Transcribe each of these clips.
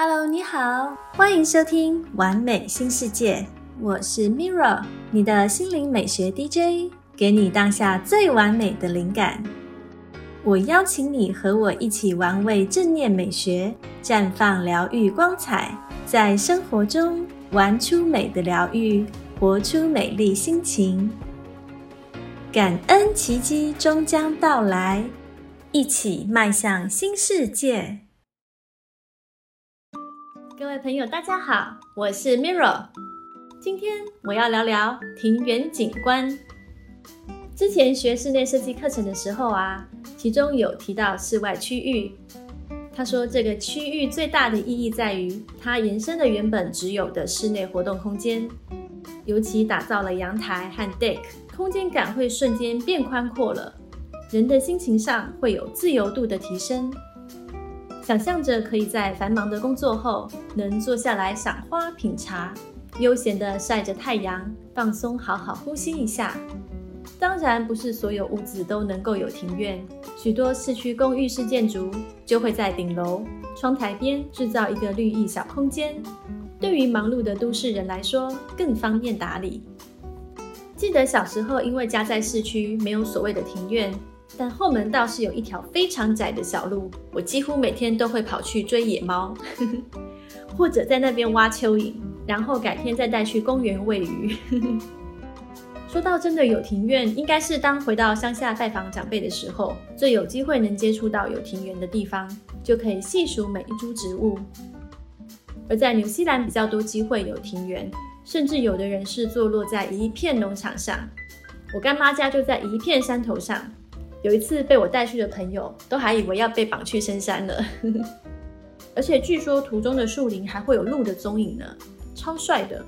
Hello，你好，欢迎收听《完美新世界》，我是 Mirra，你的心灵美学 DJ，给你当下最完美的灵感。我邀请你和我一起玩味正念美学，绽放疗愈光彩，在生活中玩出美的疗愈，活出美丽心情。感恩奇迹终将到来，一起迈向新世界。各位朋友，大家好，我是 Mirror。今天我要聊聊庭园景观。之前学室内设计课程的时候啊，其中有提到室外区域。他说，这个区域最大的意义在于它延伸了原本只有的室内活动空间，尤其打造了阳台和 deck，空间感会瞬间变宽阔了，人的心情上会有自由度的提升。想象着可以在繁忙的工作后，能坐下来赏花、品茶，悠闲地晒着太阳，放松，好好呼吸一下。当然，不是所有屋子都能够有庭院，许多市区公寓式建筑就会在顶楼窗台边制造一个绿意小空间，对于忙碌的都市人来说更方便打理。记得小时候，因为家在市区，没有所谓的庭院。但后门倒是有一条非常窄的小路，我几乎每天都会跑去追野猫，或者在那边挖蚯蚓，然后改天再带去公园喂鱼。说到真的有庭院，应该是当回到乡下拜访长辈的时候，最有机会能接触到有庭园的地方，就可以细数每一株植物。而在纽西兰比较多机会有庭园，甚至有的人是坐落在一片农场上。我干妈家就在一片山头上。有一次被我带去的朋友都还以为要被绑去深山了，而且据说途中的树林还会有鹿的踪影呢，超帅的。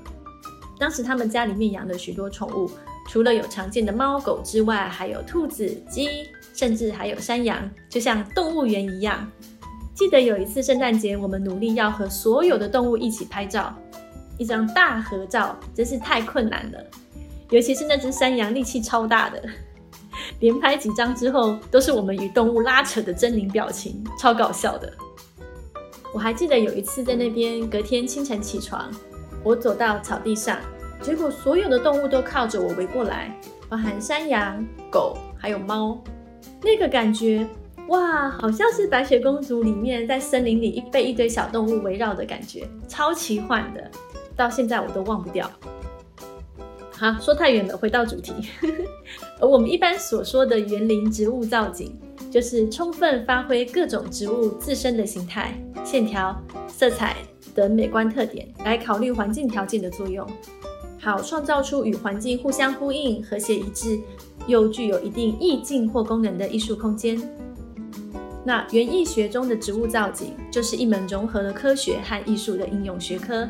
当时他们家里面养了许多宠物，除了有常见的猫狗之外，还有兔子、鸡，甚至还有山羊，就像动物园一样。记得有一次圣诞节，我们努力要和所有的动物一起拍照，一张大合照真是太困难了，尤其是那只山羊，力气超大的。连拍几张之后，都是我们与动物拉扯的狰狞表情，超搞笑的。我还记得有一次在那边，隔天清晨起床，我走到草地上，结果所有的动物都靠着我围过来，包含山羊、狗还有猫。那个感觉，哇，好像是白雪公主里面在森林里被一堆小动物围绕的感觉，超奇幻的，到现在我都忘不掉。好，说太远了，回到主题。而 我们一般所说的园林植物造景，就是充分发挥各种植物自身的形态、线条、色彩等美观特点，来考虑环境条件的作用，好创造出与环境互相呼应、和谐一致，又具有一定意境或功能的艺术空间。那园艺学中的植物造景，就是一门融合了科学和艺术的应用学科。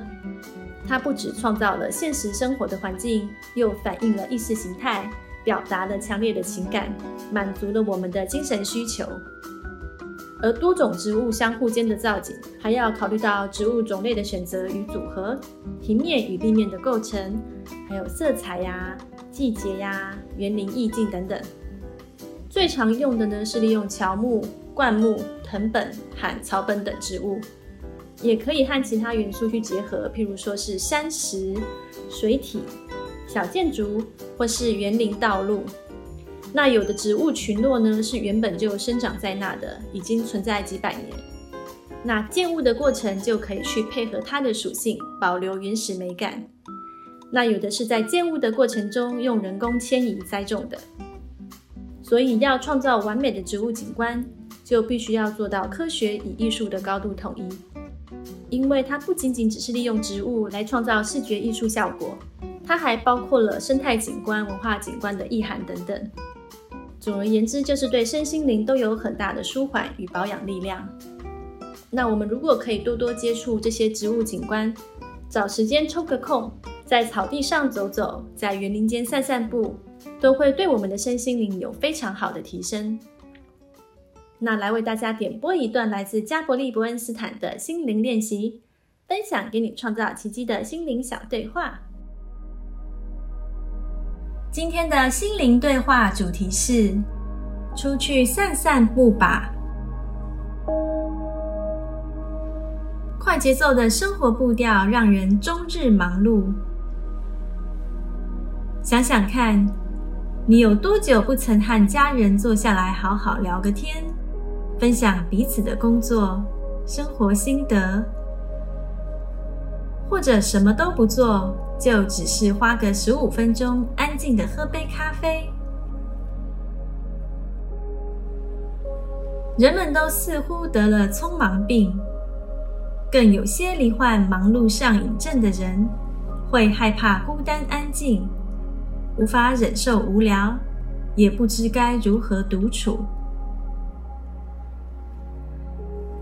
它不只创造了现实生活的环境，又反映了意识形态，表达了强烈的情感，满足了我们的精神需求。而多种植物相互间的造景，还要考虑到植物种类的选择与组合，平面与立面的构成，还有色彩呀、季节呀、园林意境等等。最常用的呢是利用乔木、灌木、藤本和草本等植物。也可以和其他元素去结合，譬如说是山石、水体、小建筑或是园林道路。那有的植物群落呢，是原本就生长在那的，已经存在几百年。那建物的过程就可以去配合它的属性，保留原始美感。那有的是在建物的过程中用人工迁移栽种的。所以要创造完美的植物景观，就必须要做到科学与艺术的高度统一。因为它不仅仅只是利用植物来创造视觉艺术效果，它还包括了生态景观、文化景观的意涵等等。总而言之，就是对身心灵都有很大的舒缓与保养力量。那我们如果可以多多接触这些植物景观，找时间抽个空，在草地上走走，在园林间散散步，都会对我们的身心灵有非常好的提升。那来为大家点播一段来自加伯利·伯恩斯坦的心灵练习，分享给你创造奇迹的心灵小对话。今天的心灵对话主题是：出去散散步吧。快节奏的生活步调让人终日忙碌。想想看，你有多久不曾和家人坐下来好好聊个天，分享彼此的工作、生活心得？或者什么都不做，就只是花个十五分钟，安静的喝杯咖啡。人们都似乎得了匆忙病，更有些罹患忙碌上瘾症的人，会害怕孤单安静，无法忍受无聊，也不知该如何独处。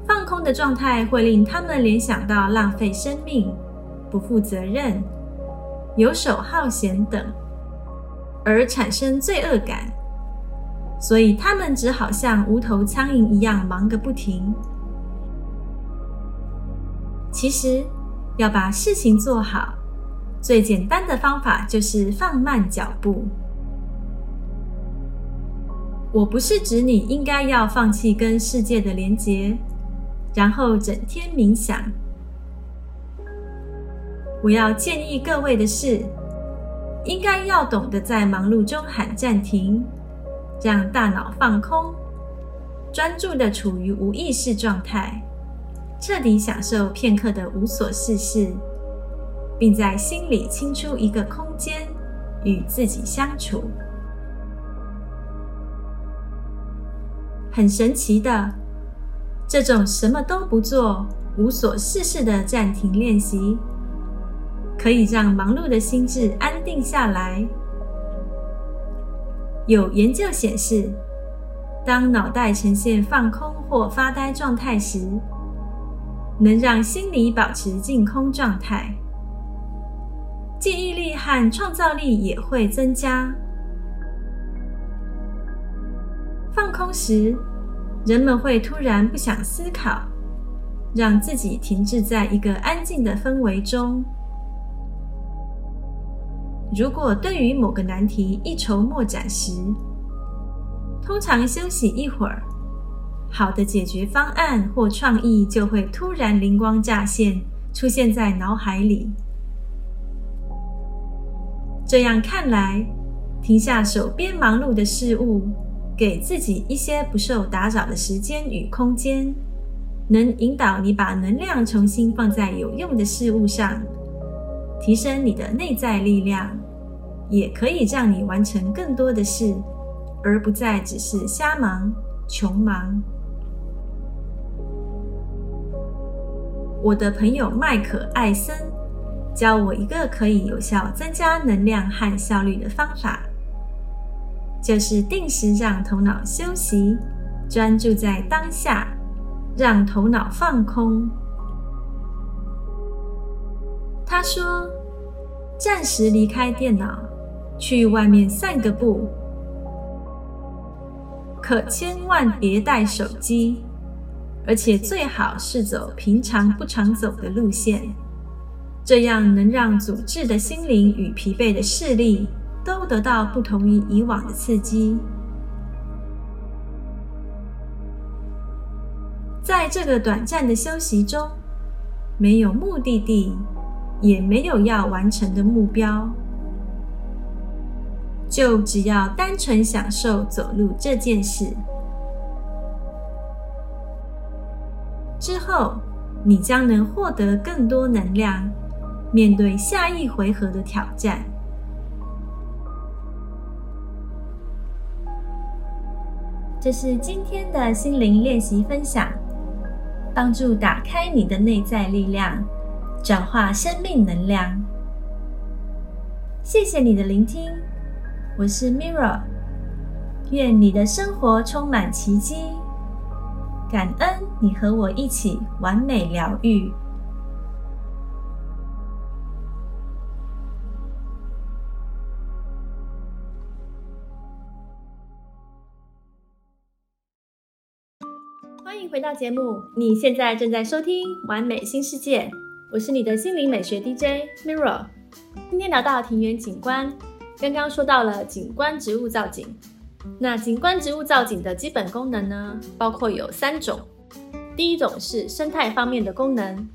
放空的状态会令他们联想到浪费生命。不负责任、游手好闲等，而产生罪恶感，所以他们只好像无头苍蝇一样忙个不停。其实，要把事情做好，最简单的方法就是放慢脚步。我不是指你应该要放弃跟世界的连结，然后整天冥想。我要建议各位的是，应该要懂得在忙碌中喊暂停，让大脑放空，专注的处于无意识状态，彻底享受片刻的无所事事，并在心里清出一个空间与自己相处。很神奇的，这种什么都不做、无所事事的暂停练习。可以让忙碌的心智安定下来。有研究显示，当脑袋呈现放空或发呆状态时，能让心理保持静空状态，记忆力和创造力也会增加。放空时，人们会突然不想思考，让自己停滞在一个安静的氛围中。如果对于某个难题一筹莫展时，通常休息一会儿，好的解决方案或创意就会突然灵光乍现，出现在脑海里。这样看来，停下手边忙碌的事物，给自己一些不受打扰的时间与空间，能引导你把能量重新放在有用的事物上。提升你的内在力量，也可以让你完成更多的事，而不再只是瞎忙、穷忙。我的朋友麦克·艾森教我一个可以有效增加能量和效率的方法，就是定时让头脑休息，专注在当下，让头脑放空。他说：“暂时离开电脑，去外面散个步，可千万别带手机，而且最好是走平常不常走的路线，这样能让阻滞的心灵与疲惫的视力都得到不同于以往的刺激。在这个短暂的休息中，没有目的地。”也没有要完成的目标，就只要单纯享受走路这件事。之后，你将能获得更多能量，面对下一回合的挑战。这是今天的心灵练习分享，帮助打开你的内在力量。转化生命能量。谢谢你的聆听，我是 Mirra，愿你的生活充满奇迹。感恩你和我一起完美疗愈。回到节目，你现在正在收听《完美新世界》。我是你的心灵美学 DJ Mirror。今天聊到庭园景观，刚刚说到了景观植物造景。那景观植物造景的基本功能呢，包括有三种。第一种是生态方面的功能，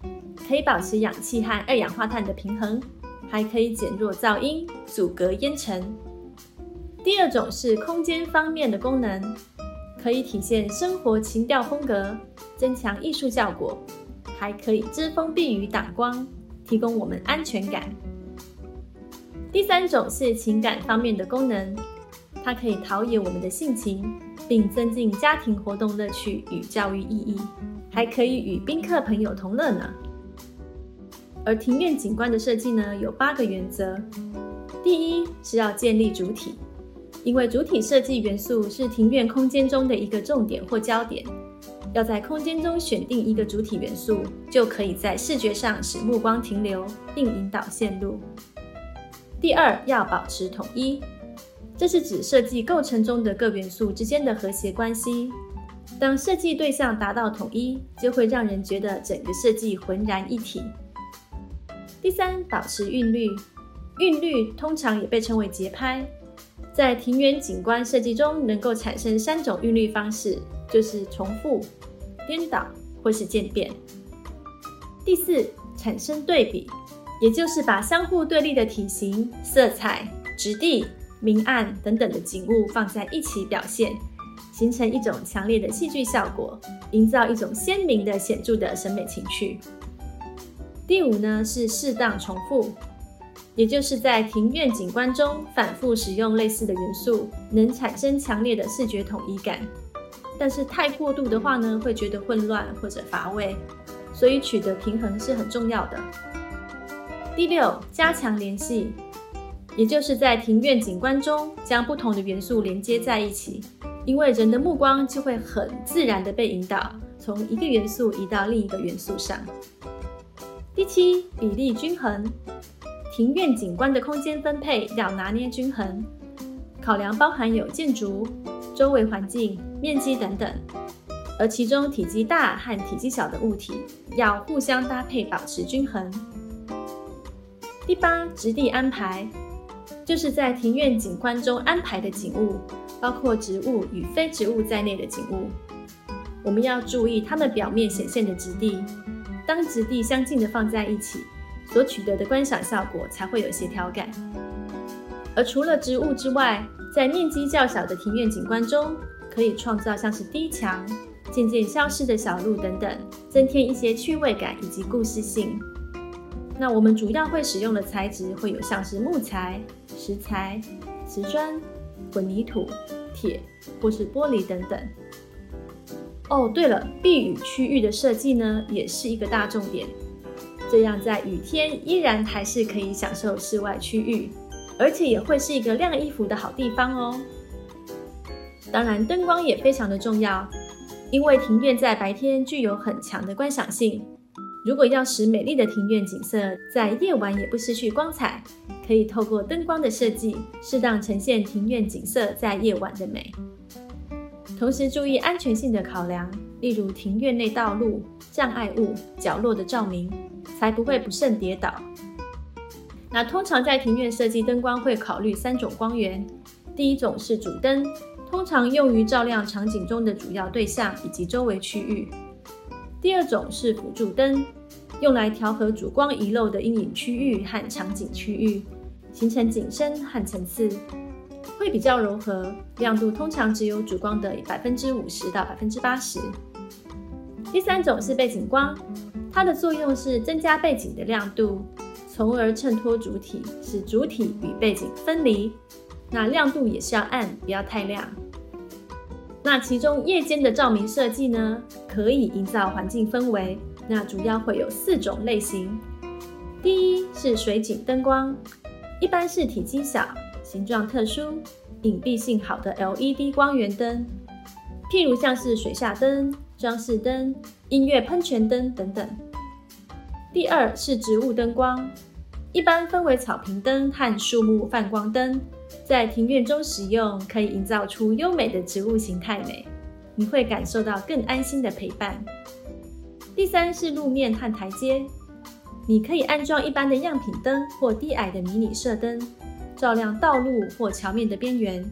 可以保持氧气和二氧化碳的平衡，还可以减弱噪音、阻隔烟尘。第二种是空间方面的功能，可以体现生活情调风格，增强艺术效果，还可以遮风避雨挡光，提供我们安全感。第三种是情感方面的功能，它可以陶冶我们的性情，并增进家庭活动乐趣与教育意义，还可以与宾客朋友同乐呢。而庭院景观的设计呢，有八个原则，第一是要建立主体。因为主体设计元素是庭院空间中的一个重点或焦点，要在空间中选定一个主体元素，就可以在视觉上使目光停留，并引导线路。第二，要保持统一，这是指设计构成中的各元素之间的和谐关系。当设计对象达到统一，就会让人觉得整个设计浑然一体。第三，保持韵律，韵律通常也被称为节拍。在庭园景观设计中，能够产生三种韵律方式，就是重复、颠倒或是渐变。第四，产生对比，也就是把相互对立的体型、色彩、质地、明暗等等的景物放在一起表现，形成一种强烈的戏剧效果，营造一种鲜明的、显著的审美情趣。第五呢，是适当重复。也就是在庭院景观中反复使用类似的元素，能产生强烈的视觉统一感。但是太过度的话呢，会觉得混乱或者乏味，所以取得平衡是很重要的。第六，加强联系，也就是在庭院景观中将不同的元素连接在一起，因为人的目光就会很自然的被引导，从一个元素移到另一个元素上。第七，比例均衡。庭院景观的空间分配要拿捏均衡，考量包含有建筑、周围环境、面积等等，而其中体积大和体积小的物体要互相搭配，保持均衡。第八，质地安排，就是在庭院景观中安排的景物，包括植物与非植物在内的景物，我们要注意它们表面显现的质地，当质地相近的放在一起。所取得的观赏效果才会有协调感。而除了植物之外，在面积较小的庭院景观中，可以创造像是低墙、渐渐消失的小路等等，增添一些趣味感以及故事性。那我们主要会使用的材质会有像是木材、石材、瓷砖、混凝土、铁或是玻璃等等。哦，对了，避雨区域的设计呢，也是一个大重点。这样在雨天依然还是可以享受室外区域，而且也会是一个晾衣服的好地方哦。当然，灯光也非常的重要，因为庭院在白天具有很强的观赏性。如果要使美丽的庭院景色在夜晚也不失去光彩，可以透过灯光的设计，适当呈现庭院景色在夜晚的美。同时注意安全性的考量，例如庭院内道路、障碍物、角落的照明。才不会不慎跌倒。那通常在庭院设计灯光会考虑三种光源，第一种是主灯，通常用于照亮场景中的主要对象以及周围区域；第二种是辅助灯，用来调和主光遗漏的阴影区域和场景区域，形成景深和层次，会比较柔和，亮度通常只有主光的百分之五十到百分之八十；第三种是背景光。它的作用是增加背景的亮度，从而衬托主体，使主体与背景分离。那亮度也是要暗，不要太亮。那其中夜间的照明设计呢，可以营造环境氛围。那主要会有四种类型。第一是水景灯光，一般是体积小、形状特殊、隐蔽性好的 LED 光源灯，譬如像是水下灯、装饰灯、音乐喷泉灯等等。第二是植物灯光，一般分为草坪灯和树木泛光灯，在庭院中使用，可以营造出优美的植物形态美，你会感受到更安心的陪伴。第三是路面和台阶，你可以安装一般的样品灯或低矮的迷你射灯，照亮道路或桥面的边缘，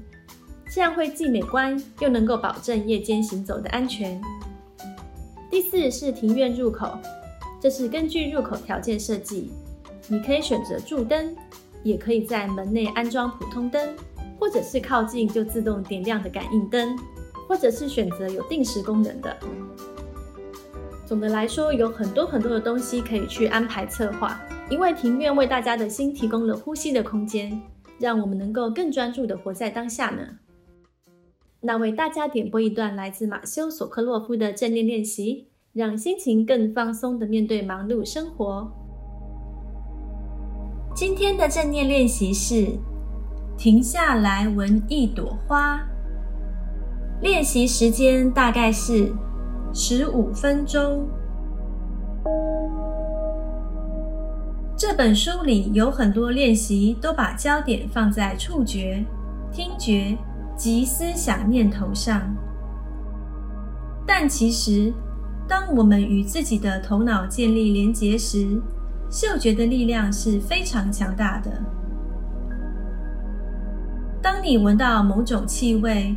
这样会既美观又能够保证夜间行走的安全。第四是庭院入口。这是根据入口条件设计，你可以选择柱灯，也可以在门内安装普通灯，或者是靠近就自动点亮的感应灯，或者是选择有定时功能的。总的来说，有很多很多的东西可以去安排策划，因为庭院为大家的心提供了呼吸的空间，让我们能够更专注的活在当下呢。那为大家点播一段来自马修·索克洛夫的正念练习，让心情更放松的面对忙碌生活。今天的正念练习是停下来闻一朵花，练习时间大概是。十五分钟。这本书里有很多练习，都把焦点放在触觉、听觉及思想念头上。但其实，当我们与自己的头脑建立连结时，嗅觉的力量是非常强大的。当你闻到某种气味，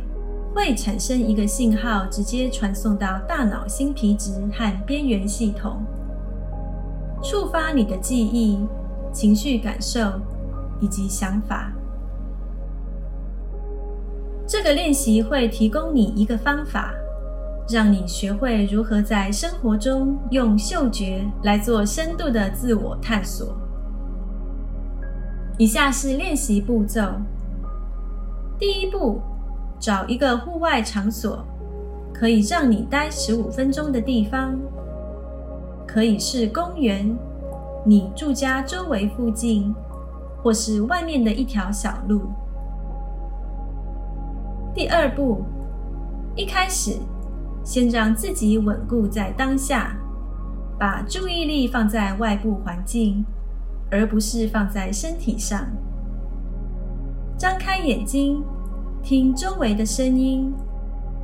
会产生一个信号，直接传送到大脑新皮质和边缘系统，触发你的记忆、情绪感受以及想法。这个练习会提供你一个方法，让你学会如何在生活中用嗅觉来做深度的自我探索。以下是练习步骤：第一步。找一个户外场所，可以让你待十五分钟的地方，可以是公园、你住家周围附近，或是外面的一条小路。第二步，一开始先让自己稳固在当下，把注意力放在外部环境，而不是放在身体上。张开眼睛。听周围的声音，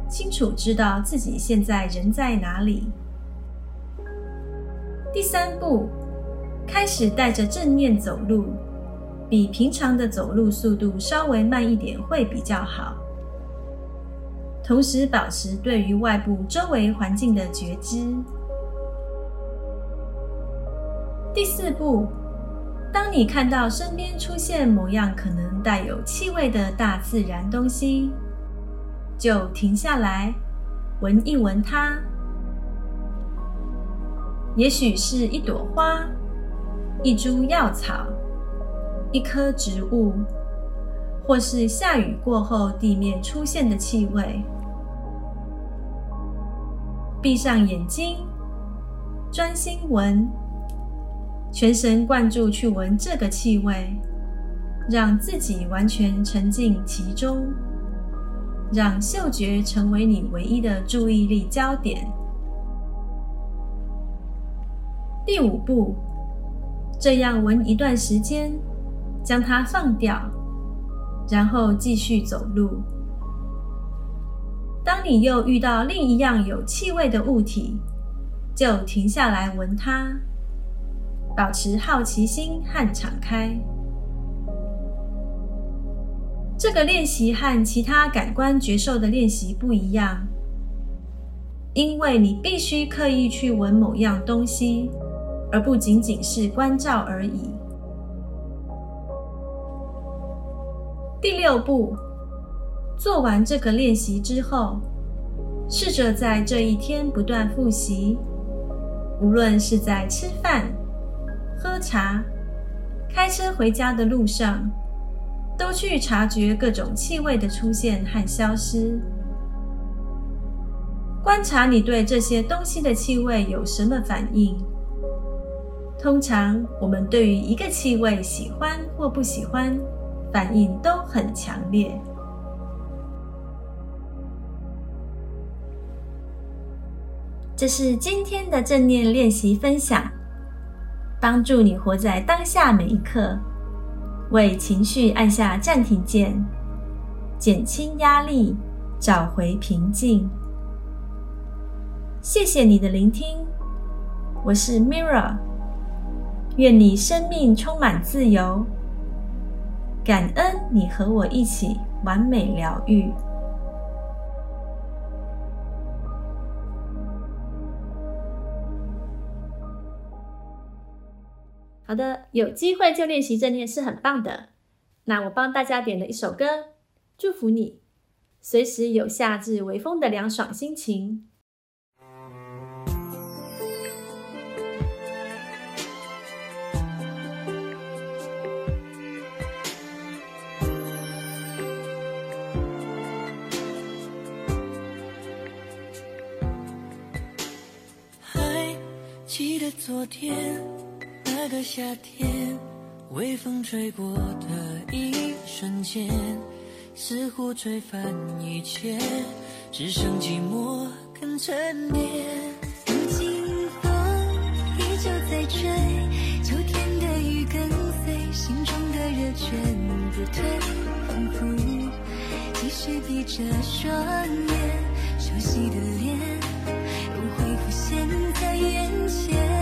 清楚知道自己现在人在哪里。第三步，开始带着正念走路，比平常的走路速度稍微慢一点会比较好。同时保持对于外部周围环境的觉知。第四步。当你看到身边出现某样可能带有气味的大自然东西，就停下来闻一闻它。也许是一朵花、一株药草、一棵植物，或是下雨过后地面出现的气味。闭上眼睛，专心闻。全神贯注去闻这个气味，让自己完全沉浸其中，让嗅觉成为你唯一的注意力焦点。第五步，这样闻一段时间，将它放掉，然后继续走路。当你又遇到另一样有气味的物体，就停下来闻它。保持好奇心和敞开。这个练习和其他感官觉受的练习不一样，因为你必须刻意去闻某样东西，而不仅仅是关照而已。第六步，做完这个练习之后，试着在这一天不断复习，无论是在吃饭。喝茶、开车回家的路上，都去察觉各种气味的出现和消失，观察你对这些东西的气味有什么反应。通常，我们对于一个气味喜欢或不喜欢，反应都很强烈。这是今天的正念练习分享。帮助你活在当下每一刻，为情绪按下暂停键，减轻压力，找回平静。谢谢你的聆听，我是 Mira，愿你生命充满自由，感恩你和我一起完美疗愈。好的，有机会就练习正念是很棒的。那我帮大家点了一首歌，祝福你，随时有夏至微风的凉爽心情。还记得昨天那个夏天，微风吹过的一瞬间，似乎吹翻一切，只剩寂寞跟沉淀。如今风依旧在吹，秋天的雨跟随，心中的热全不退，仿佛继续闭着双眼，熟悉的脸又会浮现在眼前。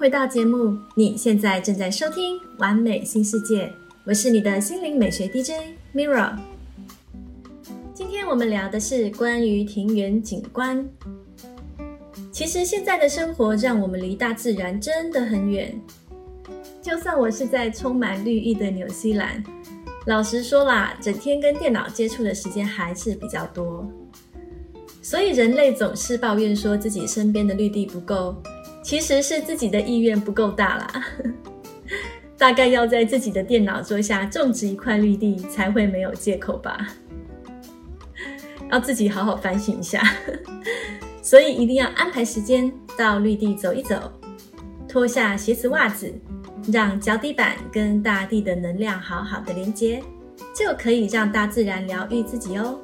回到节目，你现在正在收听《完美新世界》，我是你的心灵美学 DJ Mirra。今天我们聊的是关于庭园景观。其实现在的生活让我们离大自然真的很远。就算我是在充满绿意的纽西兰，老实说啦，整天跟电脑接触的时间还是比较多。所以人类总是抱怨说自己身边的绿地不够，其实是自己的意愿不够大啦。大概要在自己的电脑桌下种植一块绿地，才会没有借口吧。要自己好好反省一下。所以一定要安排时间到绿地走一走，脱下鞋子袜子，让脚底板跟大地的能量好好的连接，就可以让大自然疗愈自己哦。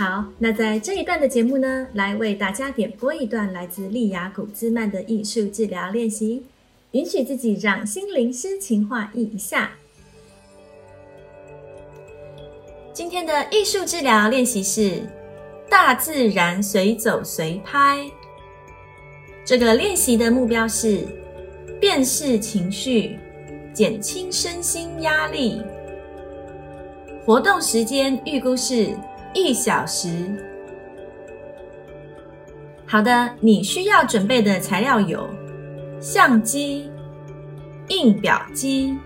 好，那在这一段的节目呢，来为大家点播一段来自利雅古兹曼的艺术治疗练习，允许自己让心灵诗情画意一下。今天的艺术治疗练习是大自然随走随拍。这个练习的目标是辨识情绪，减轻身心压力。活动时间预估是。一小时。好的，你需要准备的材料有相机、印表机。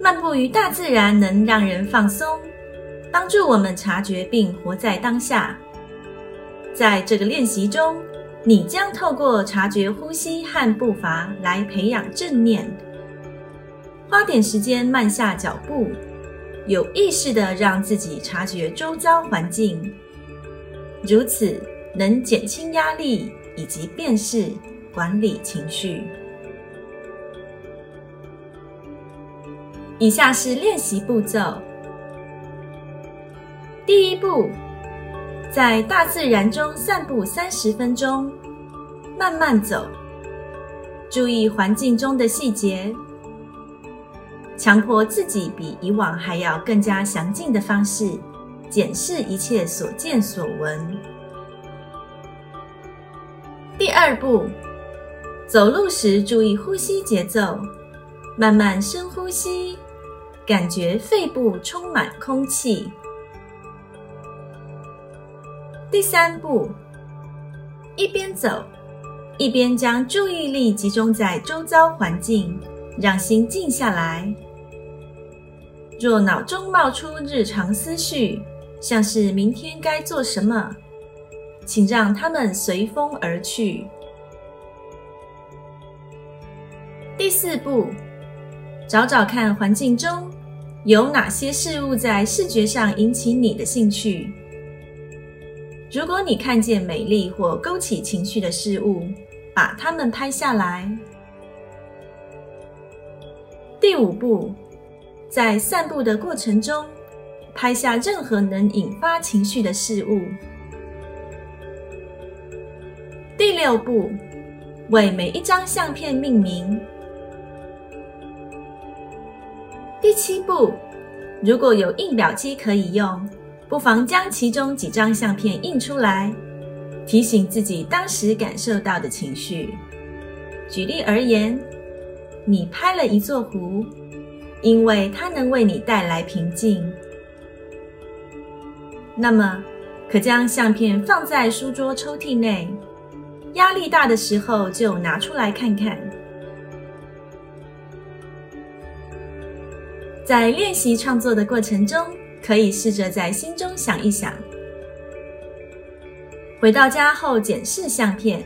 漫步于大自然能让人放松，帮助我们察觉并活在当下。在这个练习中，你将透过察觉呼吸和步伐来培养正念。花点时间慢下脚步。有意识的让自己察觉周遭环境，如此能减轻压力以及辨识管理情绪。以下是练习步骤：第一步，在大自然中散步三十分钟，慢慢走，注意环境中的细节。强迫自己比以往还要更加详尽的方式检视一切所见所闻。第二步，走路时注意呼吸节奏，慢慢深呼吸，感觉肺部充满空气。第三步，一边走，一边将注意力集中在周遭环境，让心静下来。若脑中冒出日常思绪，像是明天该做什么，请让它们随风而去。第四步，找找看环境中有哪些事物在视觉上引起你的兴趣。如果你看见美丽或勾起情绪的事物，把它们拍下来。第五步。在散步的过程中，拍下任何能引发情绪的事物。第六步，为每一张相片命名。第七步，如果有印表机可以用，不妨将其中几张相片印出来，提醒自己当时感受到的情绪。举例而言，你拍了一座湖。因为它能为你带来平静，那么可将相片放在书桌抽屉内。压力大的时候就拿出来看看。在练习创作的过程中，可以试着在心中想一想：回到家后检视相片，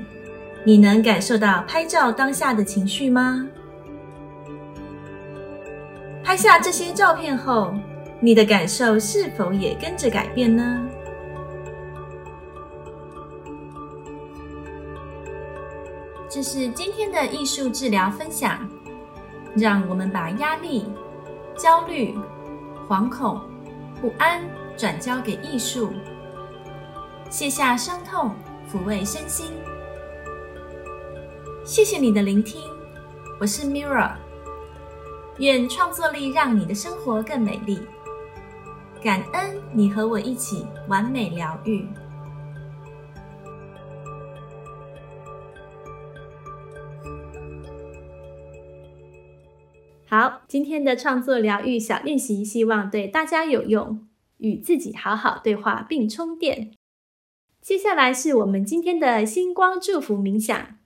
你能感受到拍照当下的情绪吗？拍下这些照片后，你的感受是否也跟着改变呢？这是今天的艺术治疗分享，让我们把压力、焦虑、惶恐、不安转交给艺术，卸下伤痛，抚慰身心。谢谢你的聆听，我是 Mira。愿创作力让你的生活更美丽。感恩你和我一起完美疗愈。好，今天的创作疗愈小练习，希望对大家有用，与自己好好对话并充电。接下来是我们今天的星光祝福冥想，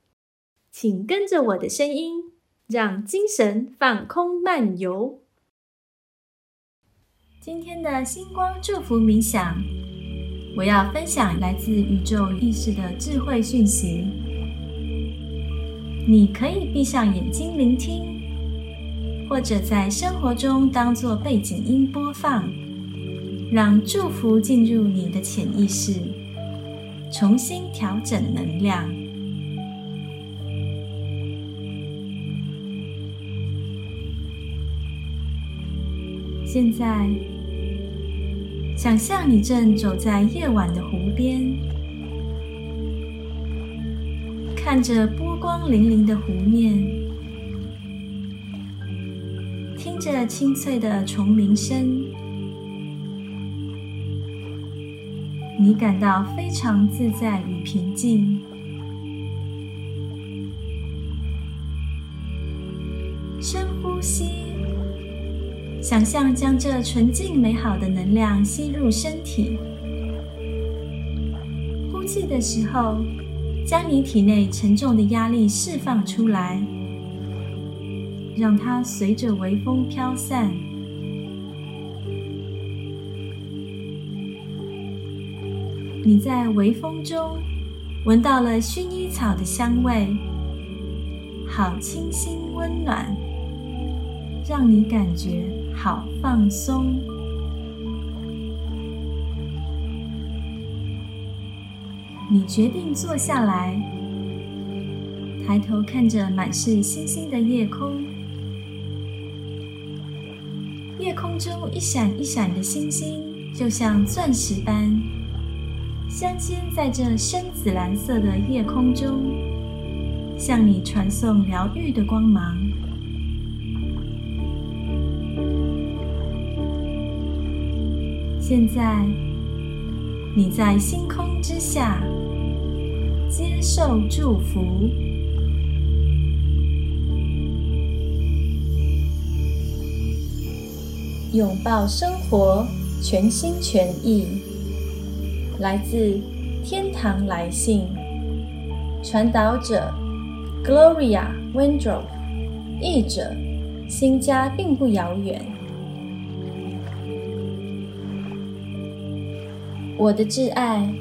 请跟着我的声音。让精神放空漫游。今天的星光祝福冥想，我要分享来自宇宙意识的智慧讯息。你可以闭上眼睛聆听，或者在生活中当做背景音播放，让祝福进入你的潜意识，重新调整能量。现在，想象你正走在夜晚的湖边，看着波光粼粼的湖面，听着清脆的虫鸣声，你感到非常自在与平静。想象将这纯净美好的能量吸入身体，呼气的时候，将你体内沉重的压力释放出来，让它随着微风飘散。你在微风中闻到了薰衣草的香味，好清新温暖，让你感觉。好放松。你决定坐下来，抬头看着满是星星的夜空。夜空中一闪一闪的星星，就像钻石般镶嵌在这深紫蓝色的夜空中，向你传送疗愈的光芒。现在，你在星空之下接受祝福，拥抱生活，全心全意。来自天堂来信，传导者 Gloria Wendrop，译者新家并不遥远。我的挚爱，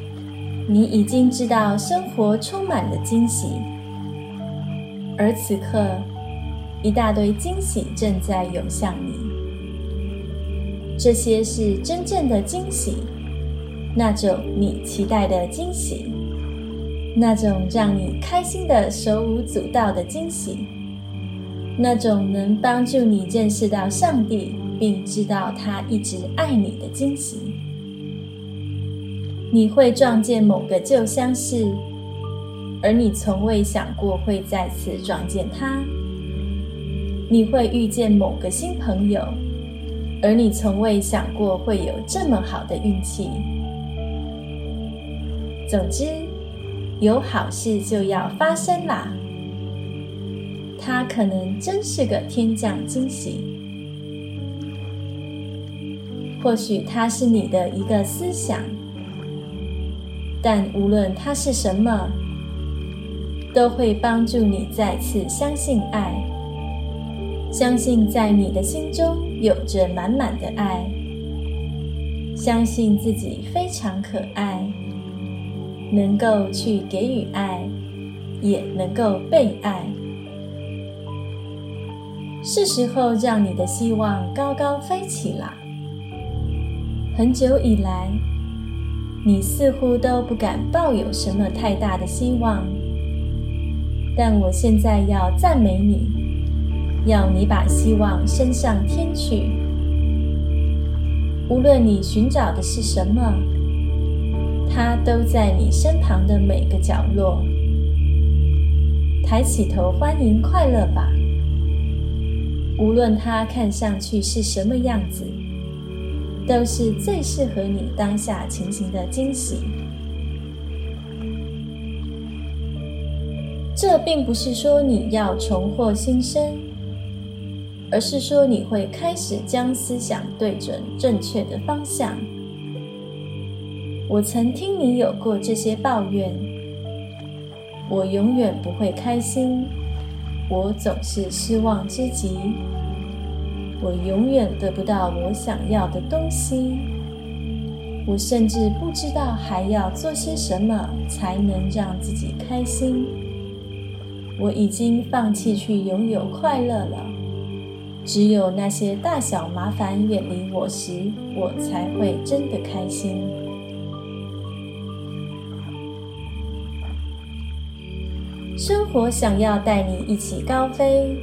你已经知道生活充满了惊喜，而此刻，一大堆惊喜正在涌向你。这些是真正的惊喜，那种你期待的惊喜，那种让你开心的手舞足蹈的惊喜，那种能帮助你认识到上帝，并知道他一直爱你的惊喜。你会撞见某个旧相识，而你从未想过会再次撞见他；你会遇见某个新朋友，而你从未想过会有这么好的运气。总之，有好事就要发生啦！它可能真是个天降惊喜，或许它是你的一个思想。但无论它是什么，都会帮助你再次相信爱，相信在你的心中有着满满的爱，相信自己非常可爱，能够去给予爱，也能够被爱。是时候让你的希望高高飞起了。很久以来。你似乎都不敢抱有什么太大的希望，但我现在要赞美你，要你把希望升上天去。无论你寻找的是什么，它都在你身旁的每个角落。抬起头，欢迎快乐吧。无论它看上去是什么样子。都是最适合你当下情形的惊喜。这并不是说你要重获新生，而是说你会开始将思想对准正确的方向。我曾听你有过这些抱怨，我永远不会开心，我总是失望之极。我永远得不到我想要的东西，我甚至不知道还要做些什么才能让自己开心。我已经放弃去拥有快乐了，只有那些大小麻烦远离我时，我才会真的开心。生活想要带你一起高飞，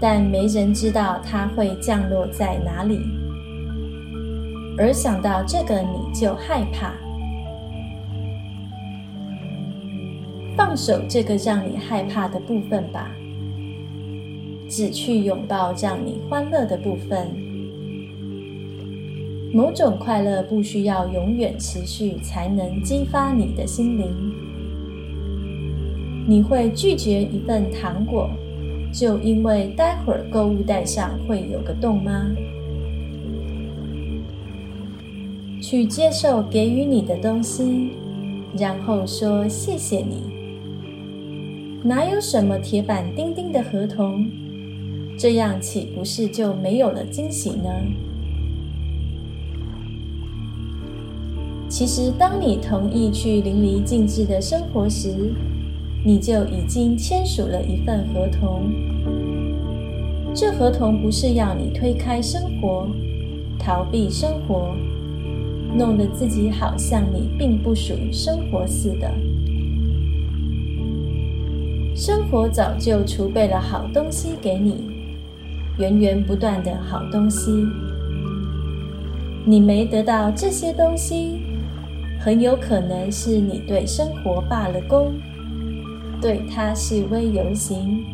但没人知道它会降落在哪里。而想到这个，你就害怕。放手这个让你害怕的部分吧，只去拥抱让你欢乐的部分。某种快乐不需要永远持续才能激发你的心灵。你会拒绝一份糖果，就因为待会儿购物袋上会有个洞吗？去接受给予你的东西，然后说谢谢你。哪有什么铁板钉钉的合同？这样岂不是就没有了惊喜呢？其实，当你同意去淋漓尽致的生活时，你就已经签署了一份合同。这合同不是要你推开生活、逃避生活，弄得自己好像你并不属于生活似的。生活早就储备了好东西给你，源源不断的好东西。你没得到这些东西，很有可能是你对生活罢了工，对它示威游行，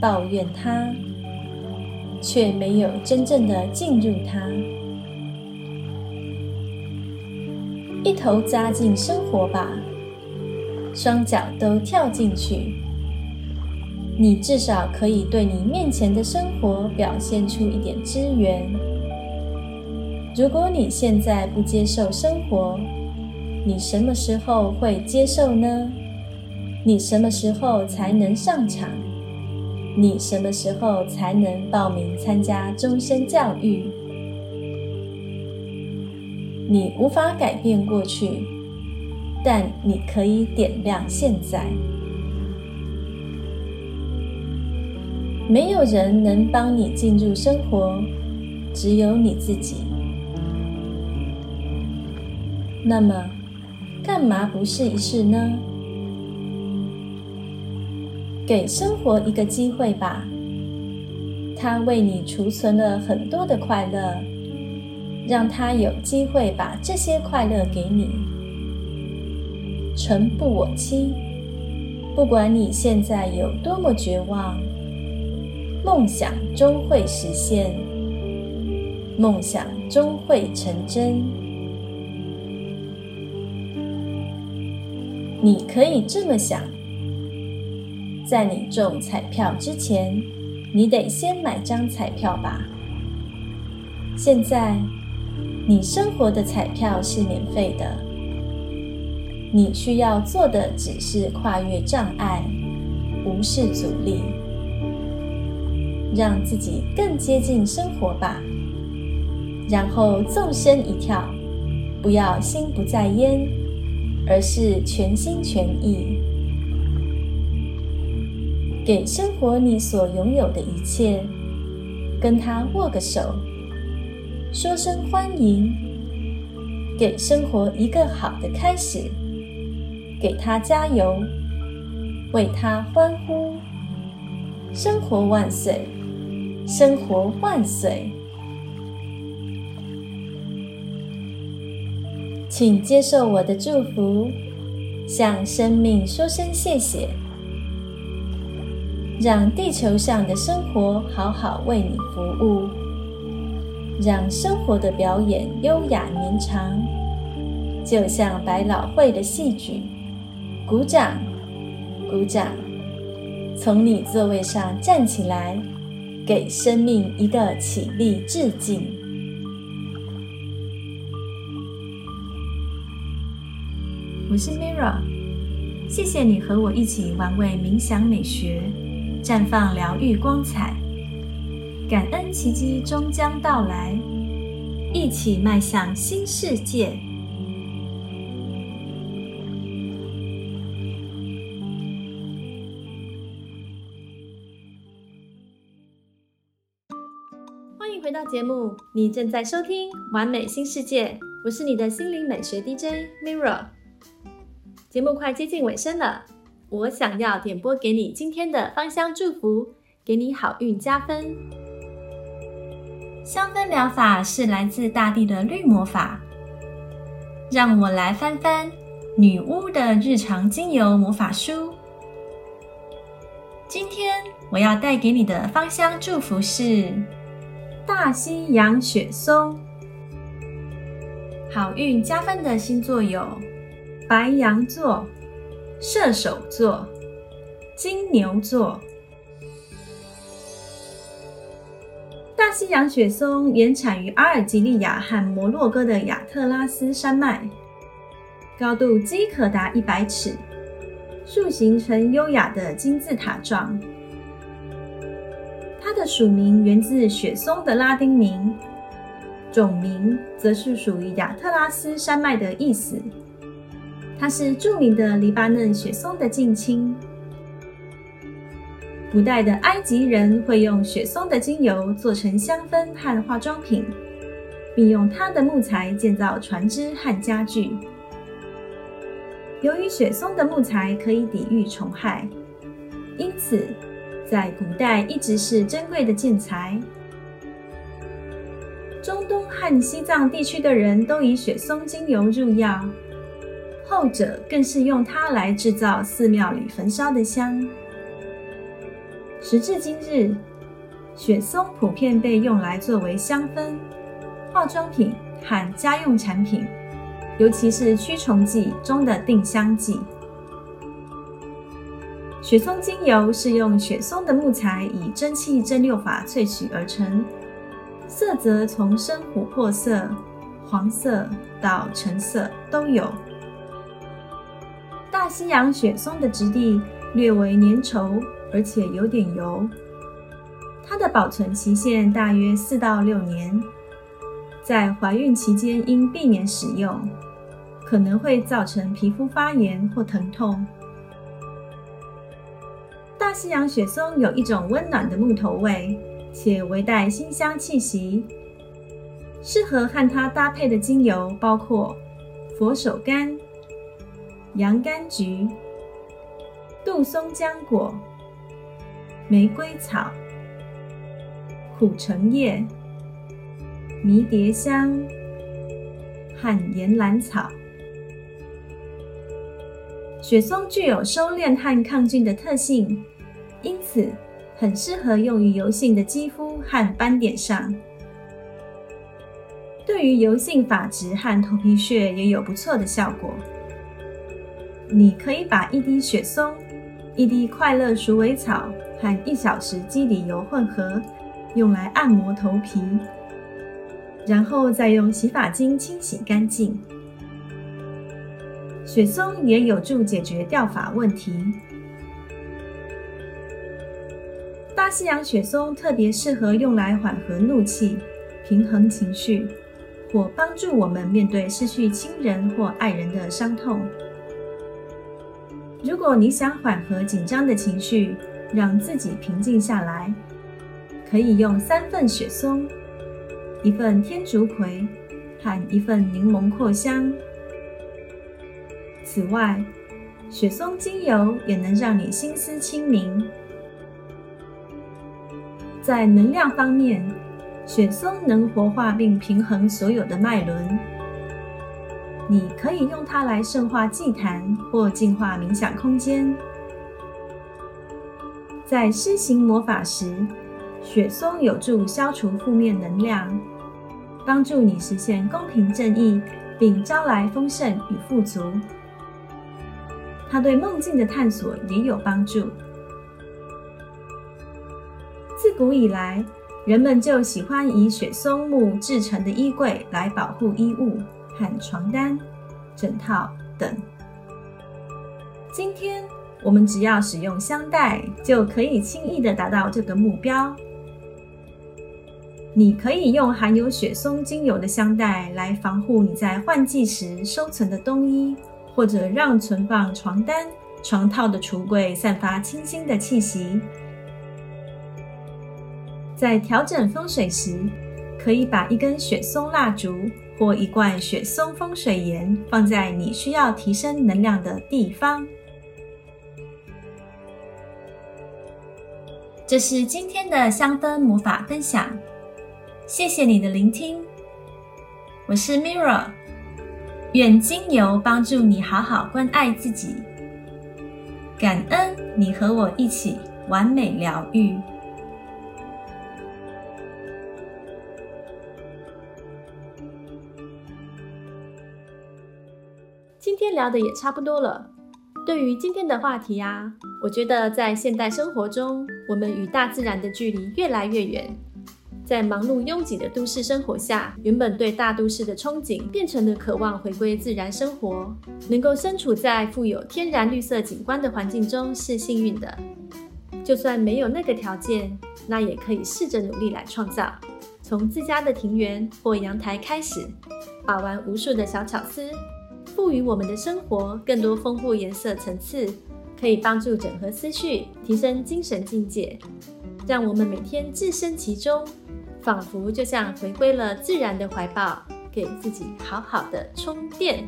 抱怨它，却没有真正的进入它，一头扎进生活吧，双脚都跳进去。你至少可以对你面前的生活表现出一点支援。如果你现在不接受生活，你什么时候会接受呢？你什么时候才能上场？你什么时候才能报名参加终身教育？你无法改变过去，但你可以点亮现在。没有人能帮你进入生活，只有你自己。那么，干嘛不试一试呢？给生活一个机会吧，它为你储存了很多的快乐，让它有机会把这些快乐给你。诚不我欺，不管你现在有多么绝望。梦想终会实现，梦想终会成真。你可以这么想：在你中彩票之前，你得先买张彩票吧。现在，你生活的彩票是免费的，你需要做的只是跨越障碍，无视阻力。让自己更接近生活吧，然后纵身一跳，不要心不在焉，而是全心全意，给生活你所拥有的一切，跟他握个手，说声欢迎，给生活一个好的开始，给他加油，为他欢呼，生活万岁！生活万岁！请接受我的祝福，向生命说声谢谢，让地球上的生活好好为你服务，让生活的表演优雅绵长，就像百老汇的戏剧。鼓掌，鼓掌！从你座位上站起来。给生命一个起立致敬。我是 Mira，谢谢你和我一起玩味冥想美学，绽放疗愈光彩。感恩奇迹终将到来，一起迈向新世界。欢迎回到节目，你正在收听《完美新世界》，我是你的心灵美学 DJ Mirror。节目快接近尾声了，我想要点播给你今天的芳香祝福，给你好运加分。香氛疗法是来自大地的绿魔法，让我来翻翻女巫的日常精油魔法书。今天我要带给你的芳香祝福是大西洋雪松。好运加分的星座有白羊座、射手座、金牛座。大西洋雪松原产于阿尔及利亚和摩洛哥的亚特拉斯山脉，高度即可达一百尺。树形呈优雅的金字塔状。它的属名源自雪松的拉丁名，种名则是属于亚特拉斯山脉的意思。它是著名的黎巴嫩雪松的近亲。古代的埃及人会用雪松的精油做成香氛和化妆品，并用它的木材建造船只和家具。由于雪松的木材可以抵御虫害，因此在古代一直是珍贵的建材。中东和西藏地区的人都以雪松精油入药，后者更是用它来制造寺庙里焚烧的香。时至今日，雪松普遍被用来作为香氛、化妆品和家用产品。尤其是驱虫剂中的定香剂。雪松精油是用雪松的木材以蒸汽蒸馏法萃取而成，色泽从深琥珀色、黄色到橙色都有。大西洋雪松的质地略为粘稠，而且有点油。它的保存期限大约四到六年，在怀孕期间应避免使用。可能会造成皮肤发炎或疼痛。大西洋雪松有一种温暖的木头味，且微带馨香气息。适合和它搭配的精油包括佛手柑、洋甘菊、杜松浆果、玫瑰草、苦橙叶、迷迭香和岩兰草。雪松具有收敛和抗菌的特性，因此很适合用于油性的肌肤和斑点上。对于油性发质和头皮屑也有不错的效果。你可以把一滴雪松、一滴快乐鼠尾草和一小匙基底油混合，用来按摩头皮，然后再用洗发精清洗干净。雪松也有助解决掉发问题。大西洋雪松特别适合用来缓和怒气、平衡情绪，或帮助我们面对失去亲人或爱人的伤痛。如果你想缓和紧张的情绪，让自己平静下来，可以用三份雪松、一份天竺葵和一份柠檬扩香。此外，雪松精油也能让你心思清明。在能量方面，雪松能活化并平衡所有的脉轮。你可以用它来圣化祭坛或净化冥想空间。在施行魔法时，雪松有助消除负面能量，帮助你实现公平正义，并招来丰盛与富足。它对梦境的探索也有帮助。自古以来，人们就喜欢以雪松木制成的衣柜来保护衣物和床单、枕套等。今天，我们只要使用香袋，就可以轻易的达到这个目标。你可以用含有雪松精油的香袋来防护你在换季时收存的冬衣。或者让存放床单、床套的橱柜散发清新的气息。在调整风水时，可以把一根雪松蜡烛或一罐雪松风水盐放在你需要提升能量的地方。这是今天的香氛魔法分享，谢谢你的聆听。我是 Mirror，愿精油帮助你好好关爱自己。感恩你和我一起完美疗愈。今天聊的也差不多了。对于今天的话题啊，我觉得在现代生活中，我们与大自然的距离越来越远。在忙碌拥挤的都市生活下，原本对大都市的憧憬，变成了渴望回归自然生活。能够身处在富有天然绿色景观的环境中是幸运的。就算没有那个条件，那也可以试着努力来创造。从自家的庭园或阳台开始，把玩无数的小巧思。赋予我们的生活更多丰富颜色层次，可以帮助整合思绪，提升精神境界，让我们每天置身其中，仿佛就像回归了自然的怀抱，给自己好好的充电。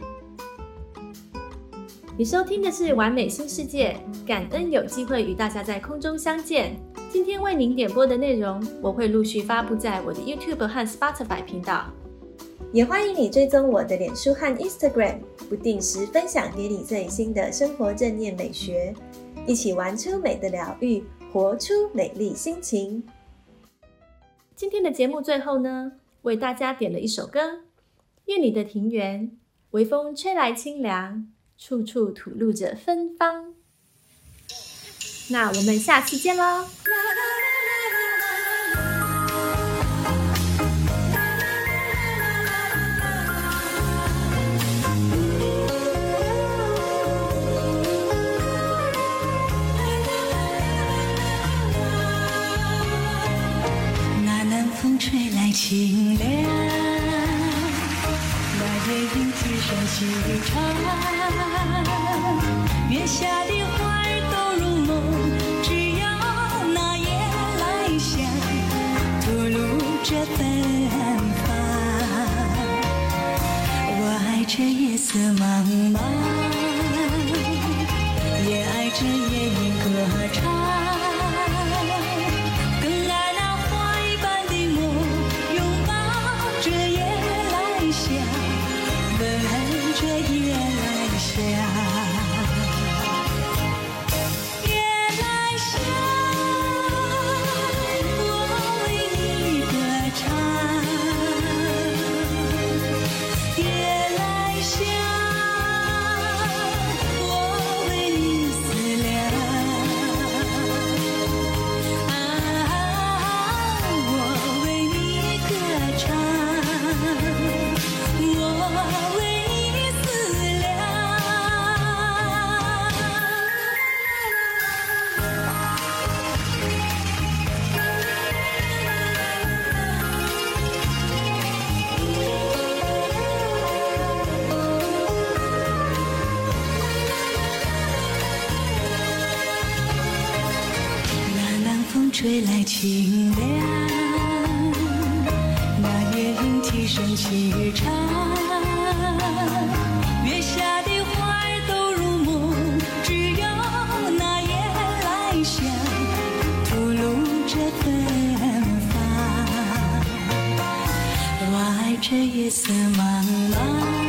你收听的是完美新世界，感恩有机会与大家在空中相见。今天为您点播的内容，我会陆续发布在我的 YouTube 和 Spotify 频道。也欢迎你追踪我的脸书和 Instagram，不定时分享给你最新的生活正念美学，一起玩出美的疗愈，活出美丽心情。今天的节目最后呢，为大家点了一首歌，《愿你的庭园》，微风吹来清凉，处处吐露着芬芳。那我们下期见喽！清凉，那夜莺啼声细唱，月下的花儿都入梦，只要那夜来香，吐露着芬芳。我爱这夜色茫茫，也爱这夜莺歌唱。香，吐露着芬芳。我爱这夜色茫茫，